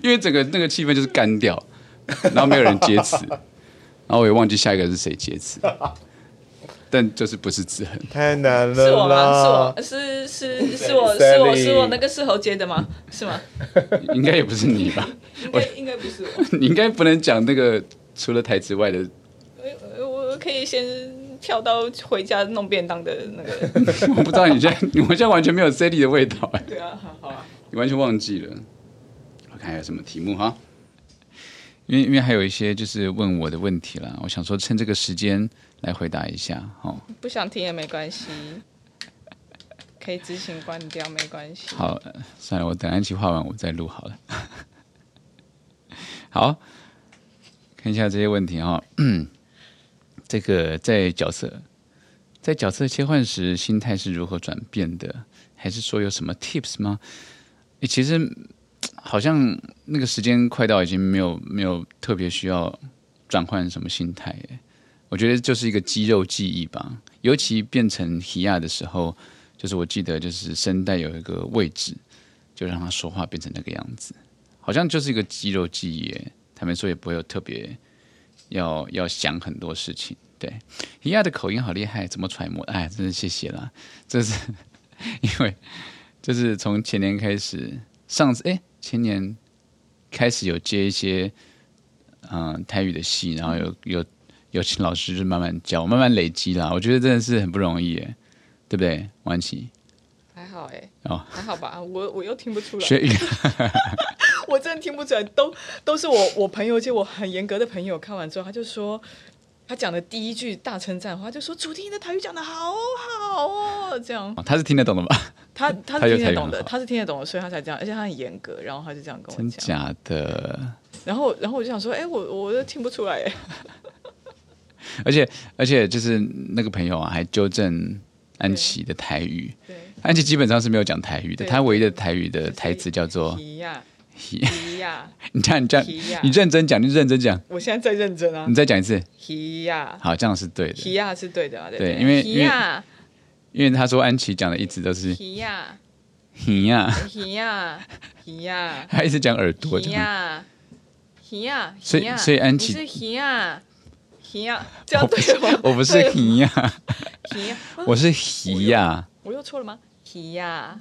因为整个那个气氛就是干掉，然后没有人接词，然后我也忘记下一个是谁接词。但就是不是子恒，太难了。是我吗？是我是是是我是我是我那个是侯接的吗？是吗？<laughs> 应该也不是你吧？应该应该不是我。<laughs> 你应该不能讲那个除了台词外的。我我可以先跳到回家弄便当的那个。<laughs> 我不知道你现在，你现在完全没有 Sally 的味道哎。对啊，好好啊。你完全忘记了。我看还有什么题目哈？因为因为还有一些就是问我的问题了，我想说趁这个时间来回答一下哦。不想听也没关系，可以自行关掉，没关系。好，算了，我等安琪画完我再录好了。<laughs> 好，看一下这些问题哈。<clears throat> 这个在角色在角色切换时，心态是如何转变的？还是说有什么 tips 吗？其实。好像那个时间快到，已经没有没有特别需要转换什么心态。我觉得就是一个肌肉记忆吧。尤其变成希亚的时候，就是我记得就是声带有一个位置，就让他说话变成那个样子。好像就是一个肌肉记忆耶。他们说也不会有特别要要想很多事情。对，希亚的口音好厉害，怎么揣摩？哎，真是谢谢啦。这是 <laughs> 因为就是从前年开始，上次哎。前年开始有接一些嗯、呃、台语的戏，然后有有有请老师就慢慢教，慢慢累积啦。我觉得真的是很不容易耶，对不对？王琦还好哎，哦还好吧，我我又听不出来，学语 <laughs> 我真的听不出来，都都是我我朋友，就我很严格的朋友看完之后，他就说。他讲的第一句大称赞话，就说主题你的台语讲的好好哦，这样。他是听得懂的吧？他他是听得懂的，他是听得懂的，所以他才这样，而且他很严格，然后他就这样跟我讲。真假的？然后然后我就想说，哎，我我都听不出来哎。<laughs> 而且而且就是那个朋友啊，还纠正安琪的台语。对。安琪基本上是没有讲台语的，他唯一的台语的台词叫做。希亚，<laughs> 你这样你这样，你认真讲，你认真讲。我现在在认真啊。你再讲一次。皮亚，好，这样是对的。皮亚是对的啊，对，因为因为因为他说安琪讲的一直都是皮亚，皮亚，皮亚，皮亚，<laughs> 他一直讲耳朵。皮亚，皮亚，所以所以安琪是皮亚，皮亚，<laughs> 这样对吗？我不是皮亚，皮亚，我是皮亚。我又错了吗？皮亚，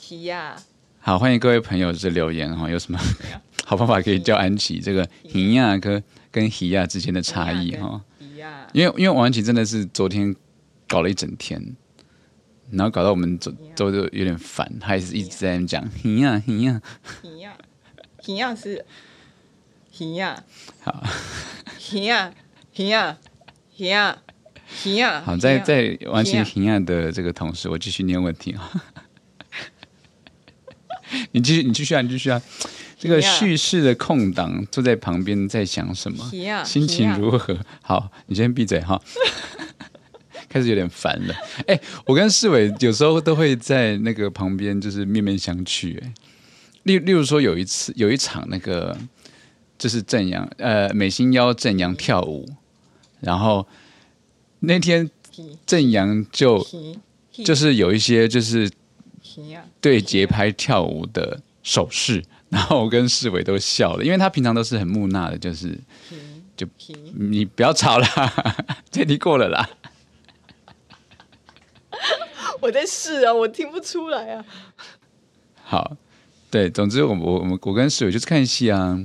皮亚。好，欢迎各位朋友这留言哈，有什么 <laughs> 好方法可以教安琪这个尼亚跟跟希亚之间的差异哈？因为因为王安琪真的是昨天搞了一整天，然后搞到我们都都有点烦，他也是一直在那讲尼亚。尼亚尼亚。希亚。是尼亚。好。尼亚。尼亚。尼亚。尼亚。好，在在王安琪希亚。的这个同时，我继续念问题啊。<laughs> 你继续，你继续啊，你继续啊！这个叙事的空档，坐在旁边在想什么？心情如何？好，你先闭嘴哈。<laughs> 开始有点烦了。哎，我跟世伟有时候都会在那个旁边，就是面面相觑。哎，例例如说，有一次有一场那个，就是正阳呃美心邀正阳跳舞，然后那天正阳就就是有一些就是。对节拍跳舞的手势，<laughs> 然后我跟世伟都笑了，因为他平常都是很木讷的，就是就你不要吵啦，<laughs> 这题过了啦。<laughs> 我在试啊，我听不出来啊。好，对，总之我我我我跟世伟就是看戏啊，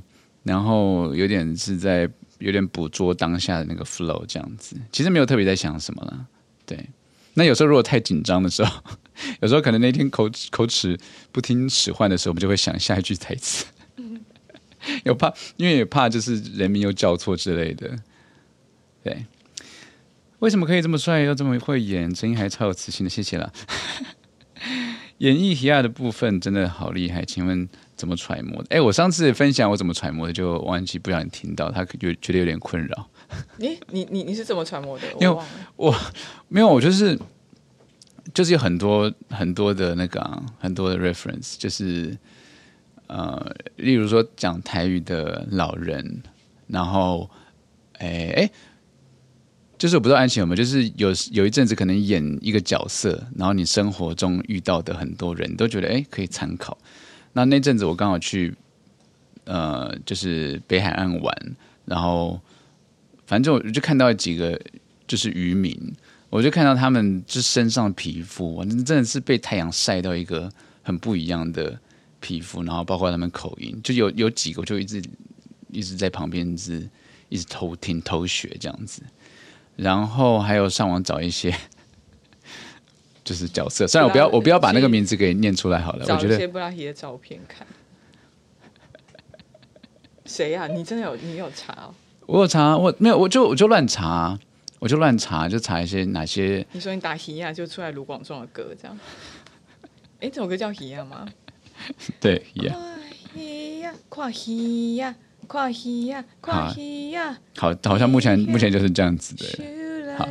然后有点是在有点捕捉当下的那个 flow 这样子，其实没有特别在想什么了，对。那有时候如果太紧张的时候，<laughs> 有时候可能那天口口齿不听使唤的时候，我们就会想下一句台词，<laughs> 有怕，因为也怕就是人名又叫错之类的。对，为什么可以这么帅又这么会演，声音还超有磁性的？谢谢了。<laughs> 演绎提亚的部分真的好厉害，请问怎么揣摩？哎，我上次分享我怎么揣摩的，就忘记不小心听到，他有觉得有点困扰。你你你你是怎么揣摩的？因为我没有，我就是就是有很多很多的那个、啊、很多的 reference，就是呃，例如说讲台语的老人，然后哎哎，就是我不知道安琪有没有，就是有有一阵子可能演一个角色，然后你生活中遇到的很多人都觉得哎可以参考。那那阵子我刚好去呃，就是北海岸玩，然后。反正我就看到几个就是渔民，我就看到他们就身上皮肤，真的是被太阳晒到一个很不一样的皮肤，然后包括他们口音，就有有几个我就一直一直在旁边一直一直偷听偷学这样子，然后还有上网找一些 <laughs> 就是角色，虽然我不要我不要把那个名字给念出来好了，我觉得些布拉提的照片看。谁呀、啊？你真的有你有查、哦？我有查，我没有，我就我就乱查，我就乱查，就查一些哪些。你说你打喜亚就出来卢广仲的歌这样？哎，这首歌叫喜亚吗？<laughs> 对，喜亚。希亚，跨希亚，跨希亚，跨希亚。好，好像目前目前就是这样子的。好，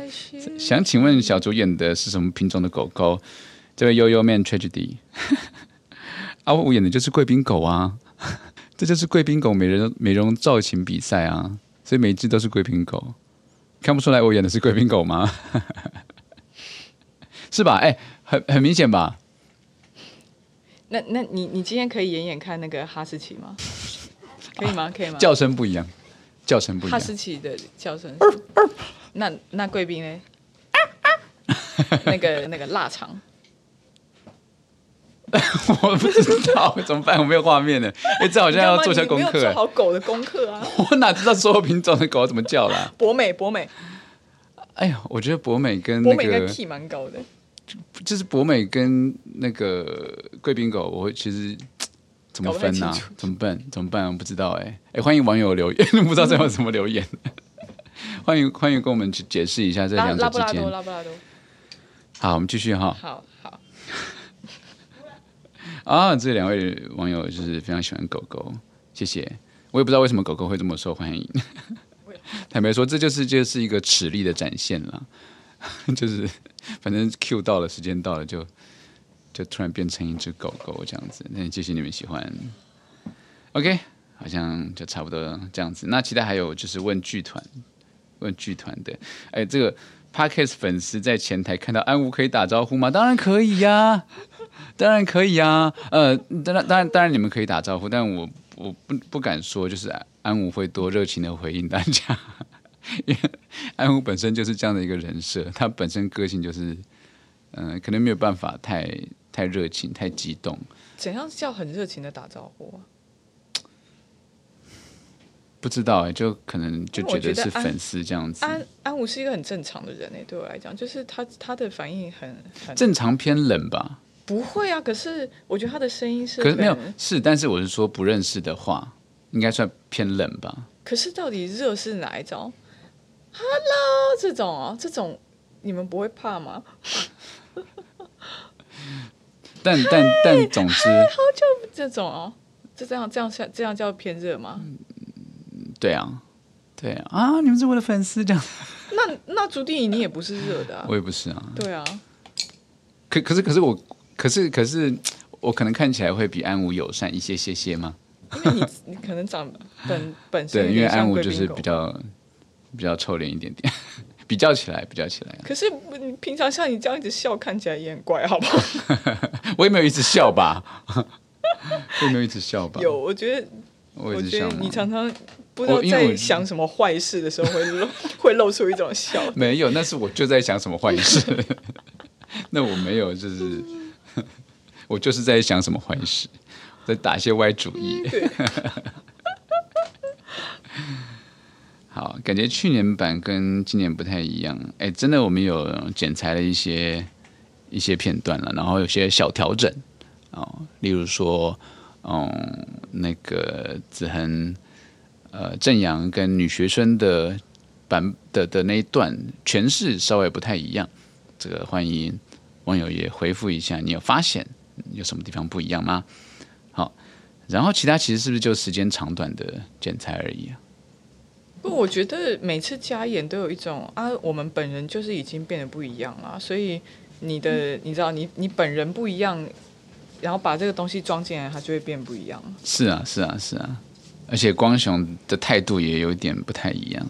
想请问小主演的是什么品种的狗狗？这位悠悠 man tragedy。<laughs> 啊，我演的就是贵宾狗啊。<laughs> 这就是贵宾狗美人美容造型比赛啊，所以每一只都是贵宾狗，看不出来我演的是贵宾狗吗？<laughs> 是吧？哎，很很明显吧？那那你你今天可以演演看那个哈士奇吗？<laughs> 可以吗？可以吗？叫声不一样，叫声不一样。哈士奇的叫声。那那贵宾呢？<laughs> 那个那个腊肠。<laughs> 我不知道怎么办，我没有画面呢。哎，这好像要做下功课。做好狗的功课啊！<laughs> 我哪知道所有品种的狗怎么叫啦？博美，博美。哎呀，我觉得博美跟那个博美应该 key 蛮高的。就是博美跟那个贵宾狗，我其实怎么分呢？怎么办？怎么办？我不知道哎。哎，欢迎网友留言，<laughs> 不知道最后怎么留言。欢迎欢迎，跟我们去解释一下这两者之间。拉布拉多，拉布拉多。好，我们继续哈。好好。啊，这两位网友就是非常喜欢狗狗，谢谢。我也不知道为什么狗狗会这么受欢迎。<laughs> 坦白说，这就是就是一个实力的展现了，<laughs> 就是反正 Q 到了，时间到了，就就突然变成一只狗狗这样子。那谢谢你们喜欢。OK，好像就差不多这样子。那其他还有就是问剧团，问剧团的，哎，这个 Podcast 粉丝在前台看到安吾可以打招呼吗？当然可以呀、啊。当然可以啊，呃，当然当然当然你们可以打招呼，但我我不不敢说，就是安武会多热情的回应大家，<laughs> 因为安武本身就是这样的一个人设，他本身个性就是，嗯、呃，可能没有办法太太热情、太激动。怎样叫很热情的打招呼啊？不知道哎、欸，就可能就觉得是粉丝这样子。安安武是一个很正常的人哎、欸，对我来讲，就是他他的反应很很正常偏冷吧。不会啊，可是我觉得他的声音是，可是没有是，但是我是说不认识的话，应该算偏冷吧。可是到底热是哪一种？Hello，这种哦，这种你们不会怕吗？<laughs> 但但但总之，好久这种哦，就这样这样像这样叫偏热吗？嗯，对啊，对啊，啊，你们是我的粉丝这样。那那朱定你也不是热的啊，我也不是啊。对啊，可可是可是我。可是，可是我可能看起来会比安武友善一些些些吗？因为你你可能长本 <laughs> 本身对，因为安武就是比较比较臭脸一点点，比较起来，比较起来。可是你平常像你这样一直笑，看起来也很怪，好不好？<laughs> 我也没有一直笑吧，我也没有一直笑吧。有，我觉得，我觉得你常常不知道在想什么坏事的时候会露会露出一种笑。<laughs> 没有，那是我就在想什么坏事。那我没有，就是。<laughs> 我就是在想什么坏事，在打一些歪主意。<laughs> 好，感觉去年版跟今年不太一样。哎，真的，我们有剪裁了一些一些片段了，然后有些小调整哦，例如说，嗯，那个子恒、呃，正阳跟女学生的版的的那一段诠释稍微不太一样。这个欢迎网友也回复一下，你有发现？有什么地方不一样吗？好，然后其他其实是不是就时间长短的剪裁而已啊？不，我觉得每次加演都有一种啊，我们本人就是已经变得不一样了，所以你的你知道，你你本人不一样，然后把这个东西装进来，它就会变不一样。是啊，是啊，是啊，而且光雄的态度也有点不太一样。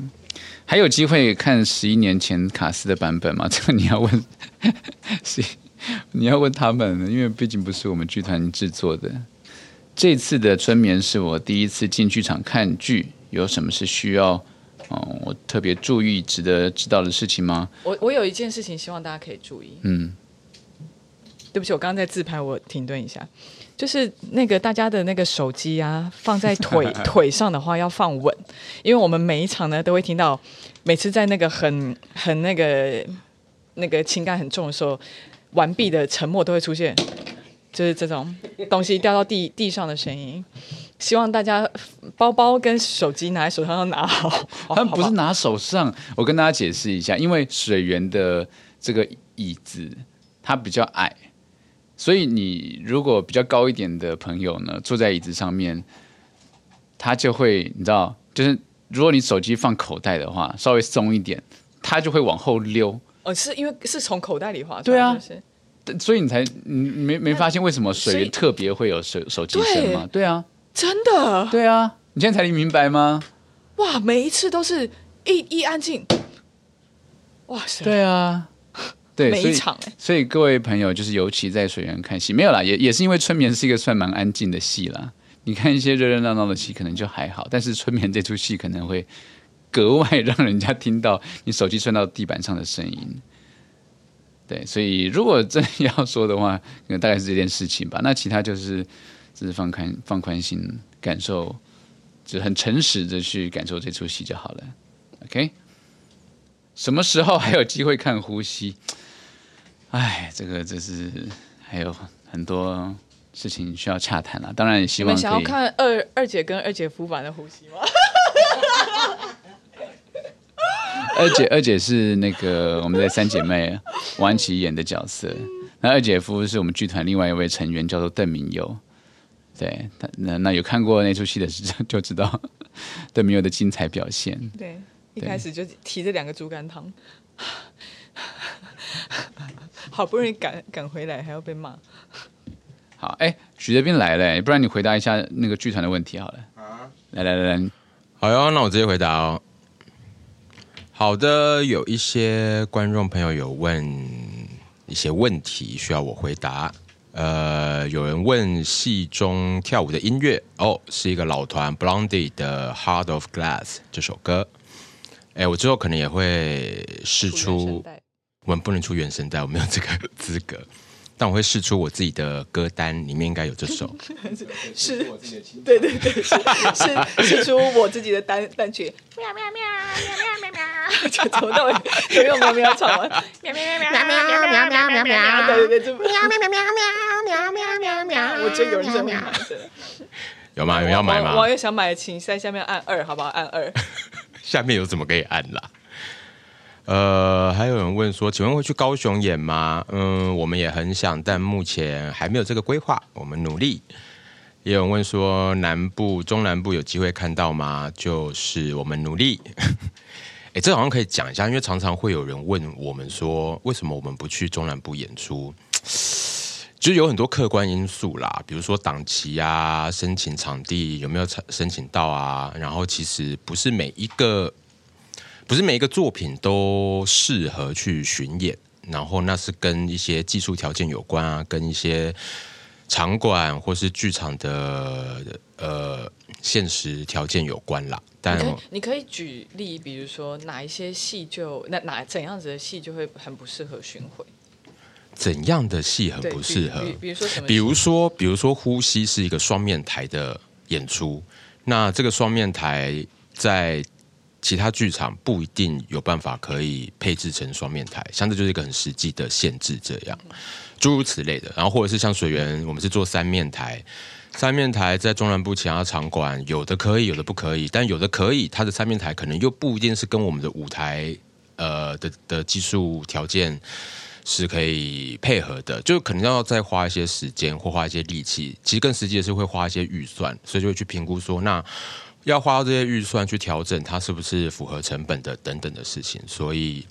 还有机会看十一年前卡斯的版本吗？<laughs> 这个你要问 <laughs> 谁？你要问他们，因为毕竟不是我们剧团制作的。这次的春眠是我第一次进剧场看剧，有什么是需要哦，我特别注意值得知道的事情吗？我我有一件事情希望大家可以注意。嗯，对不起，我刚刚在自拍，我停顿一下。就是那个大家的那个手机啊，放在腿 <laughs> 腿上的话要放稳，因为我们每一场呢都会听到，每次在那个很很那个那个情感很重的时候，完毕的沉默都会出现，就是这种东西掉到地地上的声音。希望大家包包跟手机拿在手上要拿好，好，他们不是拿手上。我跟大家解释一下，因为水源的这个椅子它比较矮。所以你如果比较高一点的朋友呢，坐在椅子上面，他就会你知道，就是如果你手机放口袋的话，稍微松一点，他就会往后溜。哦，是因为是从口袋里滑出来。对啊，所以你才你没没发现为什么水特别会有手手机声吗？对，对啊，真的。对啊，你现在才明白吗？哇，每一次都是一一安静，哇塞。对啊。对，每一场，所以各位朋友，就是尤其在水源看戏，没有啦，也也是因为春眠是一个算蛮安静的戏啦。你看一些热热闹闹的戏，可能就还好，但是春眠这出戏可能会格外让人家听到你手机摔到地板上的声音。对，所以如果真要说的话，可能大概是这件事情吧。那其他就是，只是放宽放宽心，感受，就很诚实的去感受这出戏就好了。OK，什么时候还有机会看呼吸？哎，这个这是还有很多事情需要洽谈了。当然也希望你们想要看二二姐跟二姐夫版的呼吸吗？<laughs> 二姐二姐是那个我们在三姐妹王安琪演的角色，那二姐夫是我们剧团另外一位成员，叫做邓明佑。对，他那那有看过那出戏的就就知道 <laughs> 邓明佑的精彩表现。对，一开始就提着两个猪肝汤。<laughs> 好不容易赶赶回来，还要被骂。<laughs> 好，哎，许哲斌来了，不然你回答一下那个剧团的问题好了。啊，来来来来，好哟，那我直接回答哦。好的，有一些观众朋友有问一些问题需要我回答。呃，有人问戏中跳舞的音乐，哦，是一个老团 Blondie 的《Heart of Glass》这首歌。哎，我之后可能也会试出。我们不能出原声带，我没有这个资格。<laughs> 但我会试出我自己的歌单，里面应该有这首。<laughs> 是，对对对，是是释出我自己的单单曲。喵喵喵喵喵喵喵，从头到尾都用喵喵唱完。喵喵喵喵喵喵喵喵喵喵，对对对，喵喵喵喵喵喵喵喵喵。我觉得有人在买，有吗？有人要买吗？网友想买，请在下面按二，好不好？按二。<laughs> 下面有怎么可以按啦？呃，还有人问说，请问会去高雄演吗？嗯，我们也很想，但目前还没有这个规划，我们努力。也有人问说，南部、中南部有机会看到吗？就是我们努力。<laughs> 哎，这好像可以讲一下，因为常常会有人问我们说，为什么我们不去中南部演出？其实有很多客观因素啦，比如说档期啊、申请场地有没有申请到啊，然后其实不是每一个。不是每一个作品都适合去巡演，然后那是跟一些技术条件有关啊，跟一些场馆或是剧场的呃现实条件有关啦。但你可，以举例，比如说哪一些戏就那哪怎样子的戏就会很不适合巡回？怎样的戏很不适合？比，比，比如说什么？比如说，比如说《呼吸》是一个双面台的演出，那这个双面台在。其他剧场不一定有办法可以配置成双面台，像这就是一个很实际的限制，这样诸如此类的。然后或者是像水源，我们是做三面台，三面台在中南部其他场馆有的可以，有的不可以，但有的可以，它的三面台可能又不一定是跟我们的舞台呃的的技术条件是可以配合的，就可能要再花一些时间或花一些力气。其实更实际的是会花一些预算，所以就会去评估说那。要花这些预算去调整它是不是符合成本的等等的事情，所以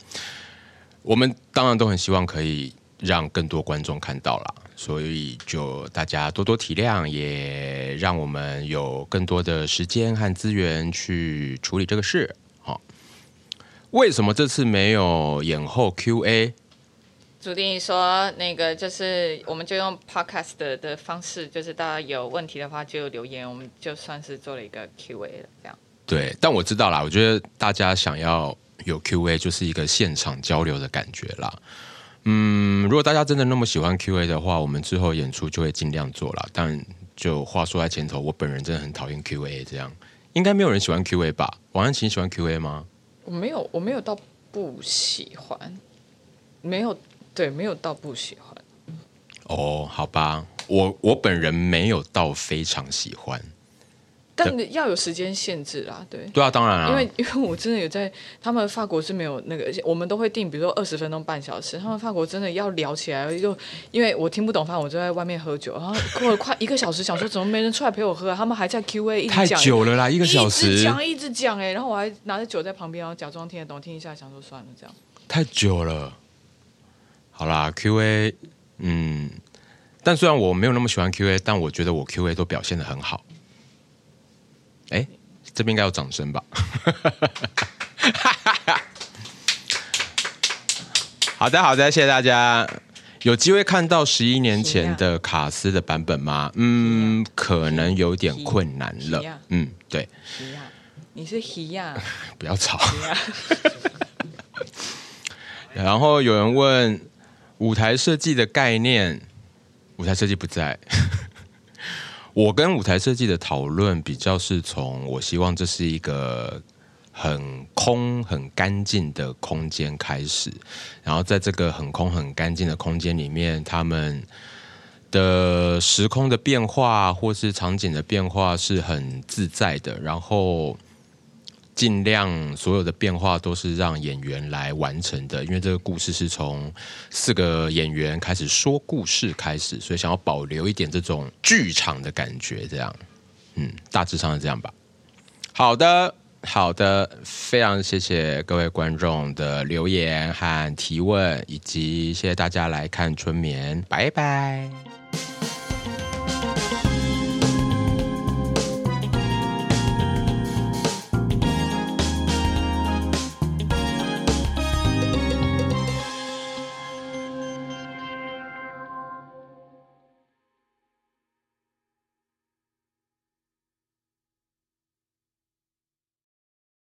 我们当然都很希望可以让更多观众看到啦，所以就大家多多体谅，也让我们有更多的时间和资源去处理这个事。好，为什么这次没有演后 Q&A？主定说，那个就是，我们就用 podcast 的的方式，就是大家有问题的话就留言，我们就算是做了一个 Q&A 了，这样。对，但我知道啦，我觉得大家想要有 Q&A 就是一个现场交流的感觉啦。嗯，如果大家真的那么喜欢 Q&A 的话，我们之后演出就会尽量做啦。但就话说在前头，我本人真的很讨厌 Q&A，这样应该没有人喜欢 Q&A 吧？王安琪喜欢 Q&A 吗？我没有，我没有到不喜欢，没有，对，没有到不喜欢。哦，好吧，我我本人没有到非常喜欢。但要有时间限制啦，对。对啊，当然啊。因为 <laughs> 因为我真的有在，他们法国是没有那个，我们都会定，比如说二十分钟、半小时。他们法国真的要聊起来，就因为我听不懂法文，我就在外面喝酒，然后过了快一个小时，想说怎么没人出来陪我喝啊？他们还在 Q&A 一直讲，太久了啦，一个小时，一直讲一直讲哎，然后我还拿着酒在旁边，然后假装听得懂，听一下，想说算了这样。太久了，好啦，Q&A，嗯，但虽然我没有那么喜欢 Q&A，但我觉得我 Q&A 都表现的很好。哎，这边应该有掌声吧？<laughs> 好的，好的，谢谢大家。有机会看到十一年前的卡斯的版本吗？嗯，可能有点困难了。嗯，对。你是希亚？<laughs> 不要吵。<laughs> 然后有人问舞台设计的概念，舞台设计不在。<laughs> 我跟舞台设计的讨论比较是从我希望这是一个很空很干净的空间开始，然后在这个很空很干净的空间里面，他们的时空的变化或是场景的变化是很自在的，然后。尽量所有的变化都是让演员来完成的，因为这个故事是从四个演员开始说故事开始，所以想要保留一点这种剧场的感觉，这样，嗯，大致上是这样吧。好的，好的，非常谢谢各位观众的留言和提问，以及谢谢大家来看春眠，拜拜。